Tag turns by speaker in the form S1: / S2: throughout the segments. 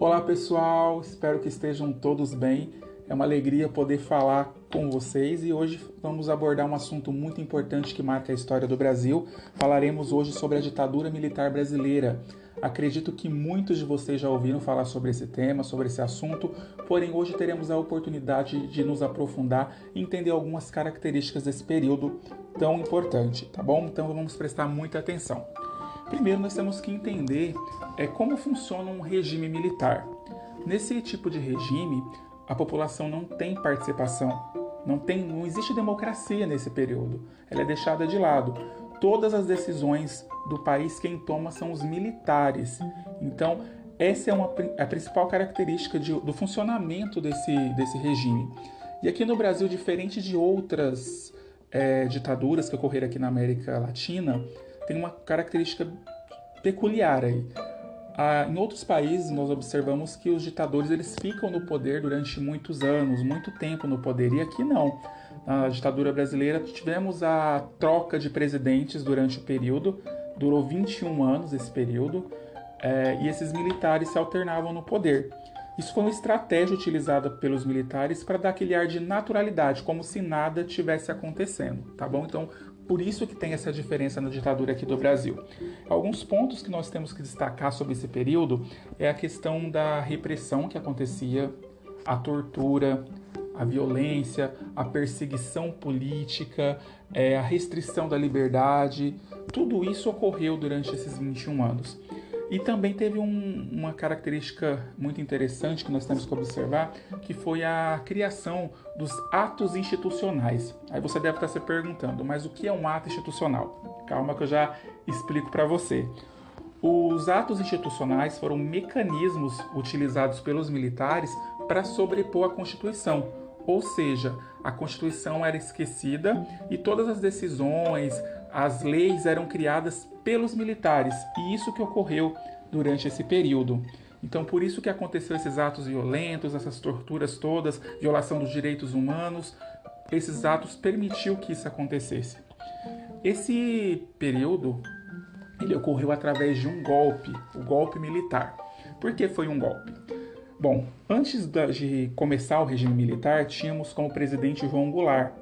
S1: Olá pessoal, espero que estejam todos bem. É uma alegria poder falar com vocês e hoje vamos abordar um assunto muito importante que marca a história do Brasil. Falaremos hoje sobre a ditadura militar brasileira. Acredito que muitos de vocês já ouviram falar sobre esse tema, sobre esse assunto, porém hoje teremos a oportunidade de nos aprofundar e entender algumas características desse período tão importante, tá bom? Então vamos prestar muita atenção. Primeiro nós temos que entender é, como funciona um regime militar. Nesse tipo de regime, a população não tem participação, não tem, não existe democracia nesse período. Ela é deixada de lado. Todas as decisões do país quem toma são os militares. Então, essa é uma, a principal característica de, do funcionamento desse, desse regime. E aqui no Brasil, diferente de outras é, ditaduras que ocorreram aqui na América Latina, tem uma característica peculiar aí. Ah, em outros países, nós observamos que os ditadores eles ficam no poder durante muitos anos, muito tempo no poder, e aqui não. Na ditadura brasileira, tivemos a troca de presidentes durante o período, durou 21 anos esse período, é, e esses militares se alternavam no poder. Isso foi uma estratégia utilizada pelos militares para dar aquele ar de naturalidade, como se nada tivesse acontecendo, tá bom? Então, por isso que tem essa diferença na ditadura aqui do Brasil. Alguns pontos que nós temos que destacar sobre esse período é a questão da repressão que acontecia, a tortura, a violência, a perseguição política, é, a restrição da liberdade, tudo isso ocorreu durante esses 21 anos. E também teve um, uma característica muito interessante que nós temos que observar, que foi a criação dos atos institucionais. Aí você deve estar se perguntando, mas o que é um ato institucional? Calma que eu já explico para você. Os atos institucionais foram mecanismos utilizados pelos militares para sobrepor a Constituição. Ou seja, a Constituição era esquecida e todas as decisões, as leis eram criadas pelos militares e isso que ocorreu durante esse período. Então, por isso que aconteceu esses atos violentos, essas torturas todas, violação dos direitos humanos, esses atos permitiu que isso acontecesse. Esse período ele ocorreu através de um golpe, o golpe militar. Por que foi um golpe? Bom, antes de começar o regime militar, tínhamos como presidente João Goulart.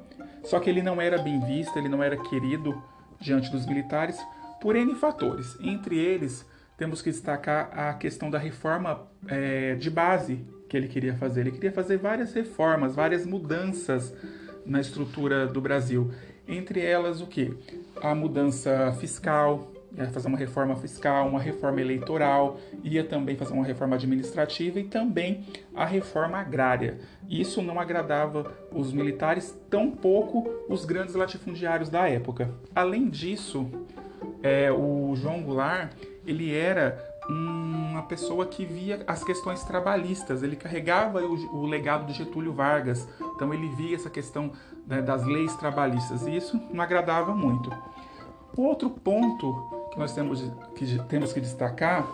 S1: Só que ele não era bem visto, ele não era querido diante dos militares por N fatores. Entre eles, temos que destacar a questão da reforma é, de base que ele queria fazer. Ele queria fazer várias reformas, várias mudanças na estrutura do Brasil. Entre elas, o que? A mudança fiscal, ia fazer uma reforma fiscal, uma reforma eleitoral, ia também fazer uma reforma administrativa e também a reforma agrária. Isso não agradava os militares, tampouco os grandes latifundiários da época. Além disso, é, o João Goulart ele era uma pessoa que via as questões trabalhistas, ele carregava o, o legado de Getúlio Vargas, então ele via essa questão né, das leis trabalhistas e isso não agradava muito. Outro ponto que nós temos que, temos que destacar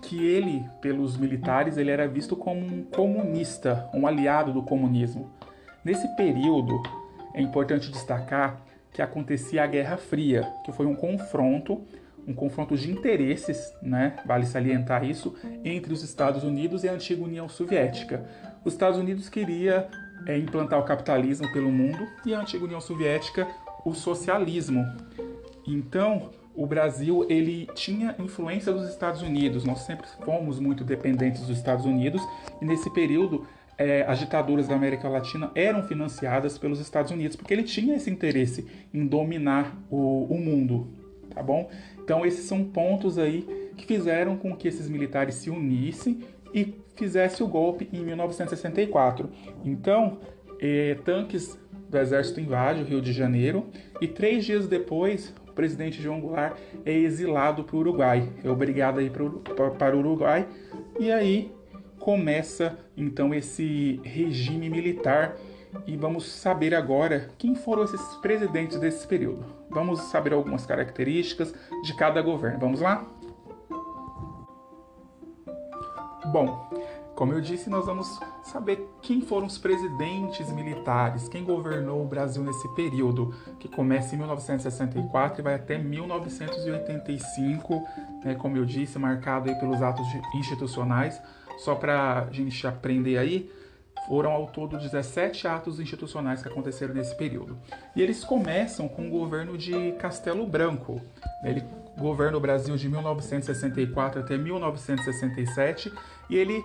S1: que ele, pelos militares, ele era visto como um comunista, um aliado do comunismo. Nesse período, é importante destacar que acontecia a Guerra Fria, que foi um confronto, um confronto de interesses, né? Vale salientar isso, entre os Estados Unidos e a antiga União Soviética. Os Estados Unidos queria é, implantar o capitalismo pelo mundo e a antiga União Soviética o socialismo. Então, o Brasil ele tinha influência dos Estados Unidos. Nós sempre fomos muito dependentes dos Estados Unidos e nesse período é, as ditaduras da América Latina eram financiadas pelos Estados Unidos porque ele tinha esse interesse em dominar o, o mundo, tá bom? Então esses são pontos aí que fizeram com que esses militares se unissem e fizesse o golpe em 1964. Então é, tanques do exército invadem o Rio de Janeiro e três dias depois o presidente João Goulart é exilado para o Uruguai, é obrigado a ir para o Uruguai, e aí começa então esse regime militar e vamos saber agora quem foram esses presidentes desse período. Vamos saber algumas características de cada governo. Vamos lá? Bom, como eu disse, nós vamos saber quem foram os presidentes militares, quem governou o Brasil nesse período, que começa em 1964 e vai até 1985, né, como eu disse, marcado aí pelos atos institucionais. só para a gente aprender aí, foram ao todo 17 atos institucionais que aconteceram nesse período. E eles começam com o governo de Castelo Branco. Ele governa o Brasil de 1964 até 1967 e ele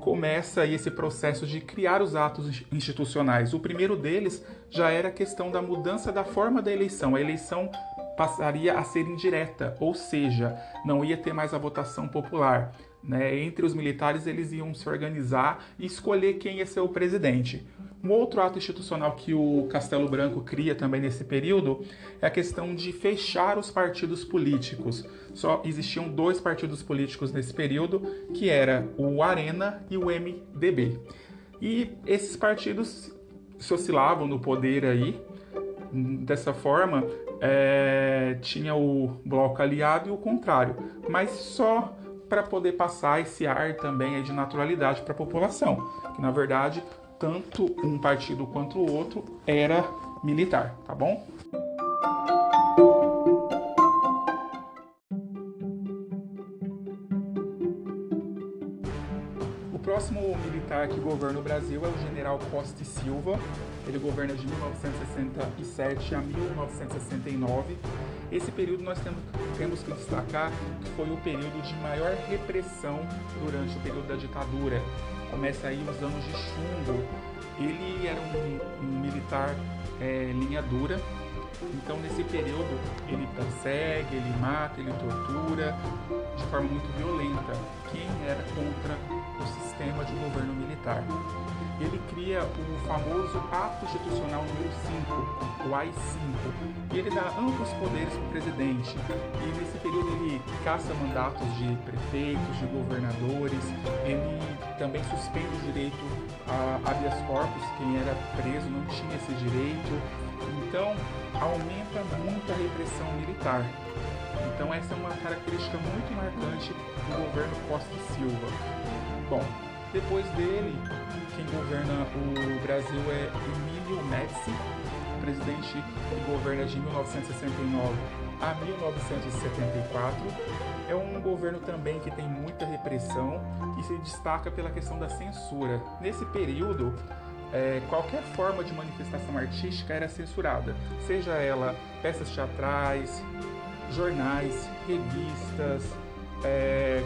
S1: começa aí esse processo de criar os atos institucionais. O primeiro deles já era a questão da mudança da forma da eleição. A eleição passaria a ser indireta, ou seja, não ia ter mais a votação popular. Né? Entre os militares, eles iam se organizar e escolher quem ia ser o presidente. Um outro ato institucional que o Castelo Branco cria também nesse período é a questão de fechar os partidos políticos. Só existiam dois partidos políticos nesse período, que era o Arena e o MDB. E esses partidos se oscilavam no poder aí. Dessa forma, é, tinha o bloco aliado e o contrário, mas só para poder passar esse ar também de naturalidade para a população, que na verdade tanto um partido quanto o outro era militar, tá bom? Militar que governa o Brasil é o general Costa Silva. Ele governa de 1967 a 1969. Esse período nós temos, temos que destacar que foi o período de maior repressão durante o período da ditadura começa aí os anos de chumbo. Ele era um, um militar é, linha dura, então nesse período ele persegue, ele mata, ele tortura de forma muito violenta quem era contra o sistema de governo militar. Ele cria o famoso Ato Institucional número 5, o AI-5, e ele dá amplos poderes para o presidente. E nesse período ele caça mandatos de prefeitos, de governadores, ele também suspende o direito a habeas corpus, quem era preso não tinha esse direito. Então aumenta muito a repressão militar. Então essa é uma característica muito marcante do governo Costa Silva. Bom, depois dele, quem governa o Brasil é Emílio Médici, presidente que governa de 1969 a 1974. É um governo também que tem muita repressão e se destaca pela questão da censura. Nesse período, é, qualquer forma de manifestação artística era censurada, seja ela peças teatrais, jornais, revistas, é,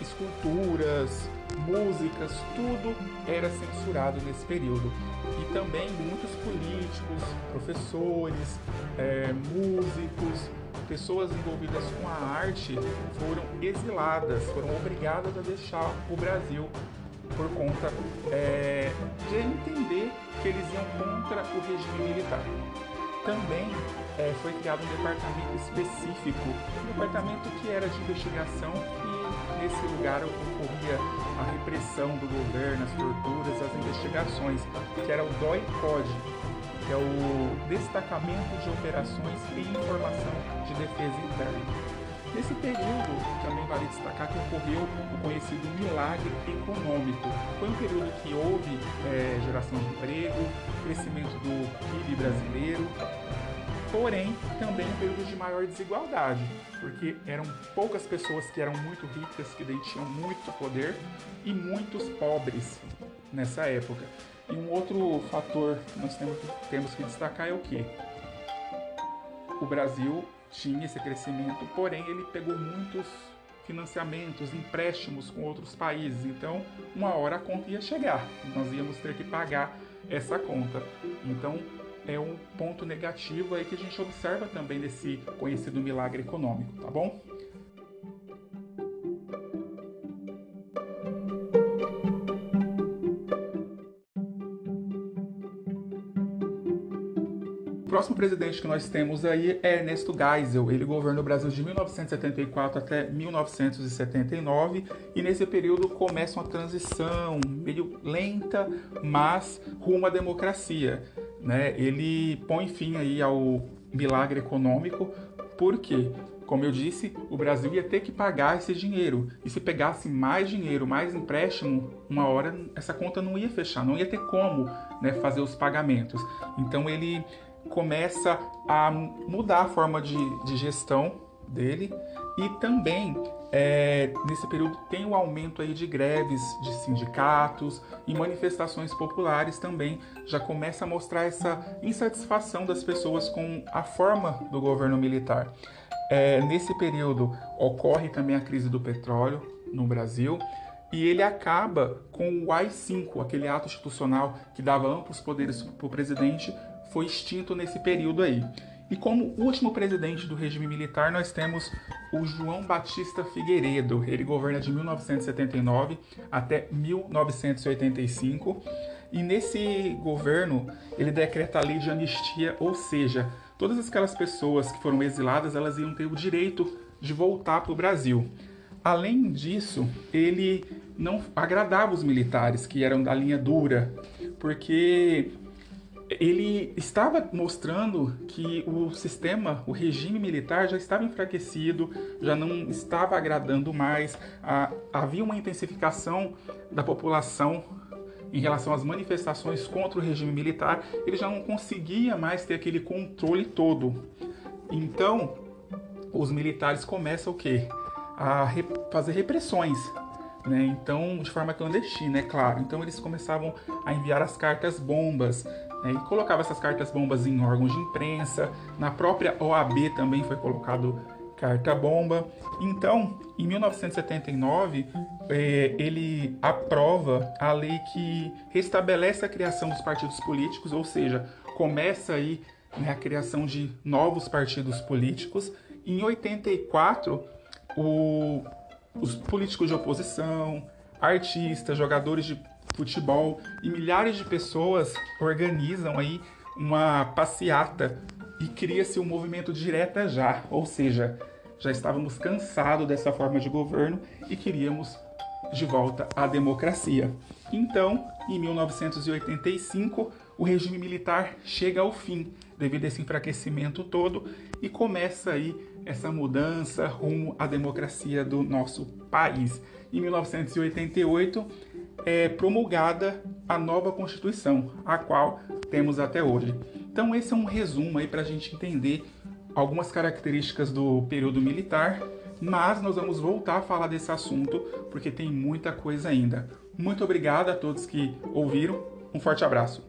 S1: esculturas, músicas, tudo era censurado nesse período. E também muitos políticos, professores, é, músicos, pessoas envolvidas com a arte foram exiladas, foram obrigadas a deixar o Brasil por conta é, de entender que eles iam contra o regime militar. Também é, foi criado um departamento específico, um departamento que era de investigação nesse lugar ocorria a repressão do governo, as torturas, as investigações, que era o DOI-CODE, que é o Destacamento de Operações e Informação de Defesa Interna. Nesse período, também vale destacar que ocorreu o conhecido milagre econômico. Foi um período que houve é, geração de emprego, crescimento do PIB brasileiro, porém também um período de maior desigualdade, porque eram poucas pessoas que eram muito ricas, que tinham muito poder, e muitos pobres nessa época. E um outro fator que nós temos que destacar é o que? O Brasil tinha esse crescimento, porém ele pegou muitos financiamentos, empréstimos com outros países. Então, uma hora a conta ia chegar, nós íamos ter que pagar essa conta. Então, é um ponto negativo aí que a gente observa também nesse conhecido milagre econômico, tá bom? próximo presidente que nós temos aí é Ernesto Geisel. Ele governou o Brasil de 1974 até 1979 e nesse período começa uma transição meio lenta, mas rumo à democracia. Né? Ele põe fim aí ao milagre econômico, porque como eu disse, o Brasil ia ter que pagar esse dinheiro. E se pegasse mais dinheiro, mais empréstimo, uma hora essa conta não ia fechar, não ia ter como né, fazer os pagamentos. Então ele começa a mudar a forma de, de gestão dele e também é, nesse período tem o aumento aí de greves de sindicatos e manifestações populares também já começa a mostrar essa insatisfação das pessoas com a forma do governo militar. É, nesse período ocorre também a crise do petróleo no Brasil e ele acaba com o AI-5, aquele ato institucional que dava amplos poderes para o presidente, foi extinto nesse período aí. E como último presidente do regime militar, nós temos o João Batista Figueiredo. Ele governa de 1979 até 1985. E nesse governo, ele decreta a lei de anistia, ou seja, todas aquelas pessoas que foram exiladas, elas iam ter o direito de voltar para o Brasil. Além disso, ele não agradava os militares, que eram da linha dura, porque ele estava mostrando que o sistema, o regime militar já estava enfraquecido, já não estava agradando mais, havia uma intensificação da população em relação às manifestações contra o regime militar, ele já não conseguia mais ter aquele controle todo. Então, os militares começam o quê? A fazer repressões, né? Então, de forma clandestina, é claro. Então, eles começavam a enviar as cartas bombas, né, e colocava essas cartas bombas em órgãos de imprensa, na própria OAB também foi colocado carta bomba. Então, em 1979, é, ele aprova a lei que restabelece a criação dos partidos políticos, ou seja, começa aí né, a criação de novos partidos políticos. Em 84, o, os políticos de oposição, artistas, jogadores de futebol e milhares de pessoas organizam aí uma passeata e cria-se um movimento direta já, ou seja, já estávamos cansados dessa forma de governo e queríamos de volta à democracia. Então, em 1985, o regime militar chega ao fim devido a esse enfraquecimento todo e começa aí essa mudança rumo à democracia do nosso país. Em 1988, é promulgada a nova Constituição, a qual temos até hoje. Então esse é um resumo aí para a gente entender algumas características do período militar, mas nós vamos voltar a falar desse assunto porque tem muita coisa ainda. Muito obrigado a todos que ouviram, um forte abraço.